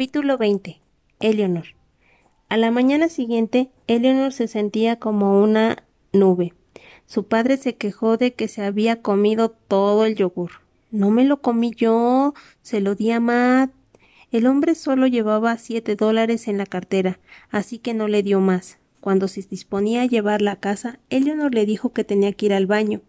Capítulo 20. Eleanor. A la mañana siguiente, Eleanor se sentía como una nube. Su padre se quejó de que se había comido todo el yogur. No me lo comí yo, se lo di a Matt. El hombre solo llevaba siete dólares en la cartera, así que no le dio más. Cuando se disponía a llevarla a casa, Eleanor le dijo que tenía que ir al baño.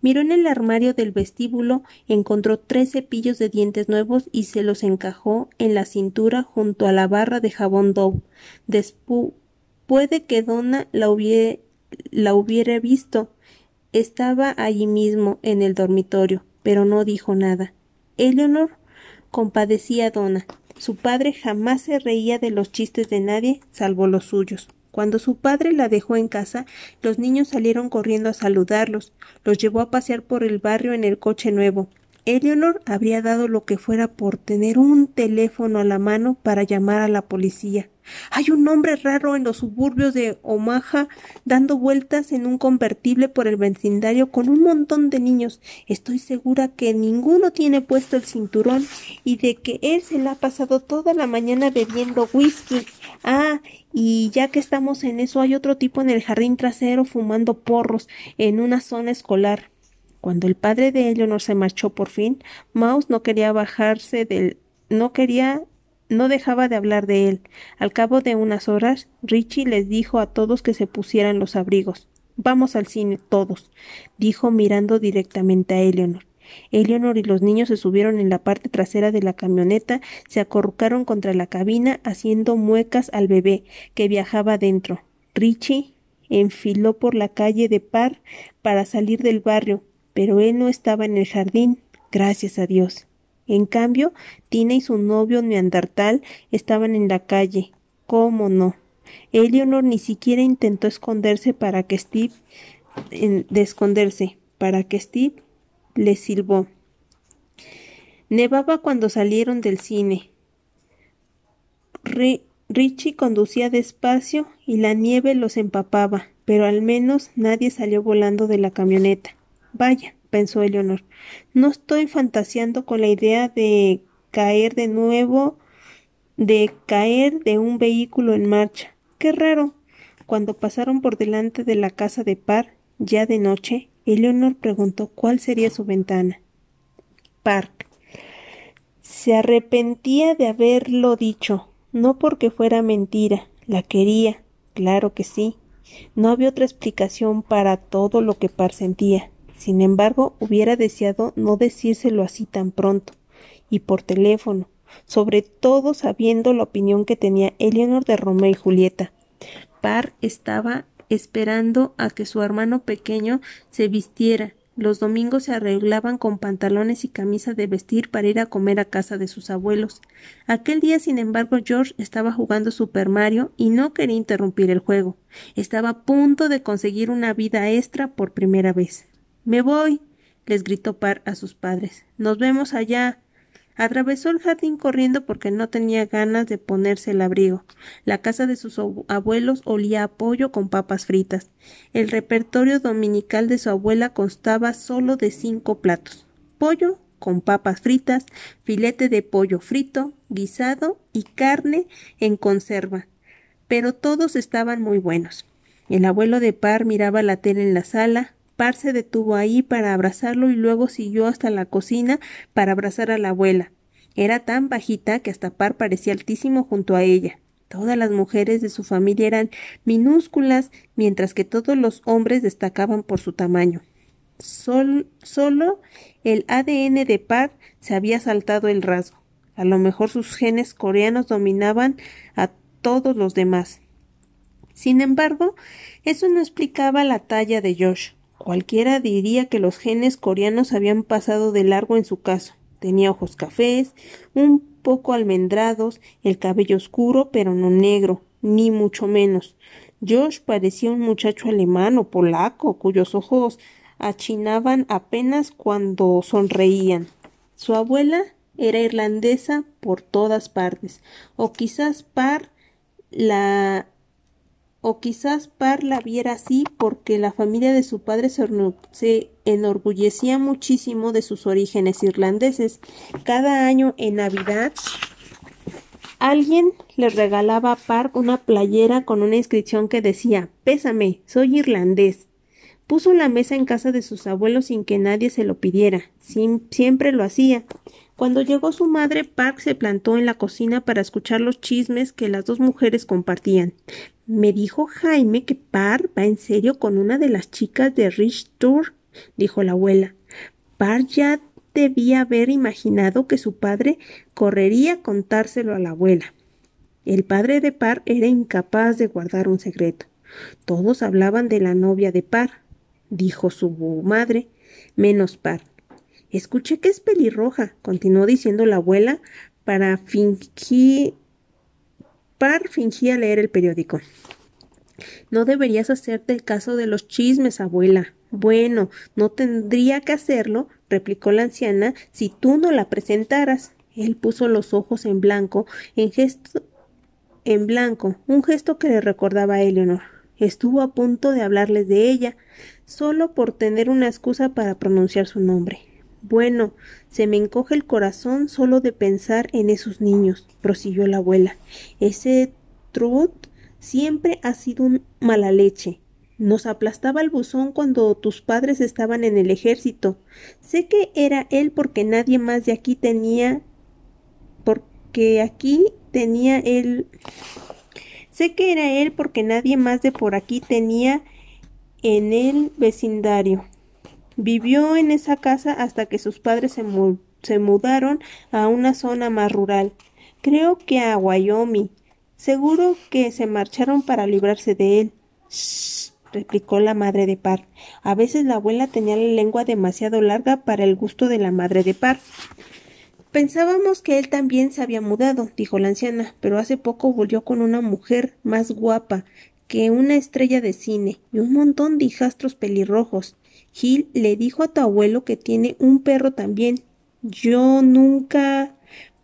Miró en el armario del vestíbulo, encontró tres cepillos de dientes nuevos y se los encajó en la cintura junto a la barra de jabón Dove. puede que Donna la hubiera, la hubiera visto. Estaba allí mismo, en el dormitorio, pero no dijo nada. Eleanor compadecía a Donna. Su padre jamás se reía de los chistes de nadie, salvo los suyos. Cuando su padre la dejó en casa, los niños salieron corriendo a saludarlos. Los llevó a pasear por el barrio en el coche nuevo. Eleanor habría dado lo que fuera por tener un teléfono a la mano para llamar a la policía. Hay un hombre raro en los suburbios de Omaha dando vueltas en un convertible por el vecindario con un montón de niños. Estoy segura que ninguno tiene puesto el cinturón y de que él se la ha pasado toda la mañana bebiendo whisky. Ah, y ya que estamos en eso, hay otro tipo en el jardín trasero fumando porros en una zona escolar. Cuando el padre de Eleanor se marchó por fin, Mouse no quería bajarse del no quería no dejaba de hablar de él. Al cabo de unas horas, Richie les dijo a todos que se pusieran los abrigos. Vamos al cine todos, dijo mirando directamente a Eleanor. Eleanor y los niños se subieron en la parte trasera de la camioneta, se acorrucaron contra la cabina, haciendo muecas al bebé, que viajaba dentro. Richie enfiló por la calle de Par para salir del barrio, pero él no estaba en el jardín, gracias a Dios. En cambio, Tina y su novio neandertal estaban en la calle. ¿Cómo no? Eleanor ni siquiera intentó esconderse para que Steve de esconderse, para que Steve le silbó. Nevaba cuando salieron del cine. Richie conducía despacio y la nieve los empapaba, pero al menos nadie salió volando de la camioneta. Vaya, pensó Eleonor. No estoy fantaseando con la idea de caer de nuevo, de caer de un vehículo en marcha. Qué raro. Cuando pasaron por delante de la casa de Par, ya de noche, Eleonor preguntó cuál sería su ventana. Park. Se arrepentía de haberlo dicho, no porque fuera mentira, la quería, claro que sí. No había otra explicación para todo lo que Par sentía. Sin embargo, hubiera deseado no decírselo así tan pronto y por teléfono, sobre todo sabiendo la opinión que tenía Eleanor de Romeo y Julieta. Par estaba esperando a que su hermano pequeño se vistiera. Los domingos se arreglaban con pantalones y camisa de vestir para ir a comer a casa de sus abuelos. Aquel día, sin embargo, George estaba jugando Super Mario y no quería interrumpir el juego. Estaba a punto de conseguir una vida extra por primera vez. Me voy. les gritó Par a sus padres. Nos vemos allá. Atravesó el jardín corriendo porque no tenía ganas de ponerse el abrigo. La casa de sus abuelos olía a pollo con papas fritas. El repertorio dominical de su abuela constaba solo de cinco platos. Pollo con papas fritas, filete de pollo frito, guisado y carne en conserva. Pero todos estaban muy buenos. El abuelo de Par miraba la tele en la sala, Par se detuvo ahí para abrazarlo y luego siguió hasta la cocina para abrazar a la abuela. Era tan bajita que hasta Par parecía altísimo junto a ella. Todas las mujeres de su familia eran minúsculas, mientras que todos los hombres destacaban por su tamaño. solo el ADN de Par se había saltado el rasgo. A lo mejor sus genes coreanos dominaban a todos los demás. Sin embargo, eso no explicaba la talla de Josh. Cualquiera diría que los genes coreanos habían pasado de largo en su caso. Tenía ojos cafés, un poco almendrados, el cabello oscuro, pero no negro, ni mucho menos. Josh parecía un muchacho alemán o polaco, cuyos ojos achinaban apenas cuando sonreían. Su abuela era irlandesa por todas partes, o quizás par la o quizás Par la viera así porque la familia de su padre se, enorgullecía muchísimo de sus orígenes irlandeses. Cada año en Navidad Alguien le regalaba a Park una playera con una inscripción que decía Pésame, soy irlandés. Puso la mesa en casa de sus abuelos sin que nadie se lo pidiera. siempre lo hacía. Cuando llegó su madre, Park se plantó en la cocina para escuchar los chismes que las dos mujeres compartían. Me dijo Jaime que Park va en serio con una de las chicas de Rich Tour, dijo la abuela. Park ya debía haber imaginado que su padre correría contárselo a la abuela. El padre de Par era incapaz de guardar un secreto. Todos hablaban de la novia de Par, dijo su madre, menos Par. Escuché que es pelirroja, continuó diciendo la abuela para fingir. Par fingía leer el periódico. No deberías hacerte el caso de los chismes, abuela. Bueno, no tendría que hacerlo, replicó la anciana, si tú no la presentaras. Él puso los ojos en blanco, en gesto en blanco, un gesto que le recordaba a Eleanor. Estuvo a punto de hablarles de ella, solo por tener una excusa para pronunciar su nombre. Bueno, se me encoge el corazón solo de pensar en esos niños, prosiguió la abuela. Ese Trud siempre ha sido un mala leche. Nos aplastaba el buzón cuando tus padres estaban en el ejército. Sé que era él porque nadie más de aquí tenía. porque aquí tenía él. Sé que era él porque nadie más de por aquí tenía en el vecindario. Vivió en esa casa hasta que sus padres se, mudaron a una zona más rural. Creo que a Wyoming. Seguro que se marcharon para librarse de él. Shh, replicó la madre de Par. A veces la abuela tenía la lengua demasiado larga para el gusto de la madre de Par. Pensábamos que él también se había mudado, dijo la anciana, pero hace poco volvió con una mujer más guapa que una estrella de cine y un montón de hijastros pelirrojos. Gil le dijo a tu abuelo que tiene un perro también. Yo nunca.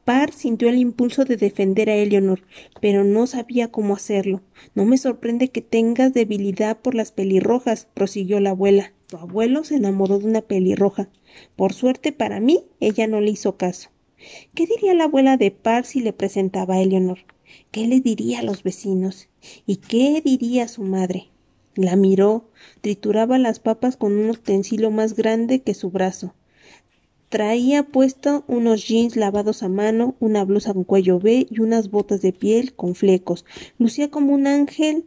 Par sintió el impulso de defender a Eleanor, pero no sabía cómo hacerlo. No me sorprende que tengas debilidad por las pelirrojas, prosiguió la abuela. Tu abuelo se enamoró de una pelirroja. Por suerte para mí, ella no le hizo caso. ¿Qué diría la abuela de Par si le presentaba a Eleanor? ¿Qué le diría a los vecinos? ¿Y qué diría su madre? La miró, trituraba las papas con un utensilio más grande que su brazo. Traía puesto unos jeans lavados a mano, una blusa con cuello B y unas botas de piel con flecos. Lucía como un ángel,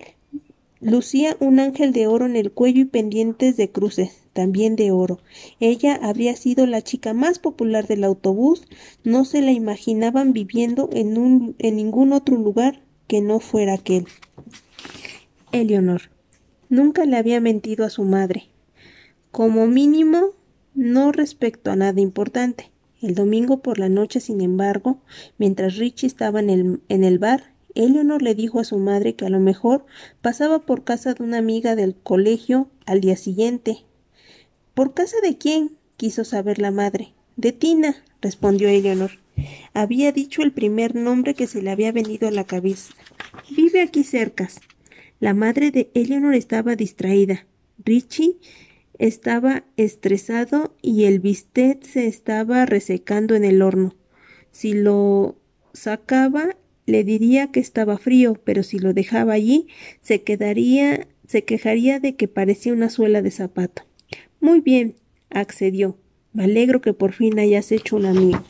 lucía un ángel de oro en el cuello y pendientes de cruces, también de oro. Ella había sido la chica más popular del autobús, no se la imaginaban viviendo en, un, en ningún otro lugar que no fuera aquel. Eleonor. Nunca le había mentido a su madre. Como mínimo, no respecto a nada importante. El domingo por la noche, sin embargo, mientras Richie estaba en el, en el bar, Eleanor le dijo a su madre que a lo mejor pasaba por casa de una amiga del colegio al día siguiente. ¿Por casa de quién? quiso saber la madre. De Tina, respondió Eleanor. Había dicho el primer nombre que se le había venido a la cabeza. Vive aquí cerca. La madre de Eleanor estaba distraída. Richie estaba estresado y el bistec se estaba resecando en el horno. Si lo sacaba, le diría que estaba frío, pero si lo dejaba allí, se quedaría, se quejaría de que parecía una suela de zapato. Muy bien, accedió. Me alegro que por fin hayas hecho un amigo.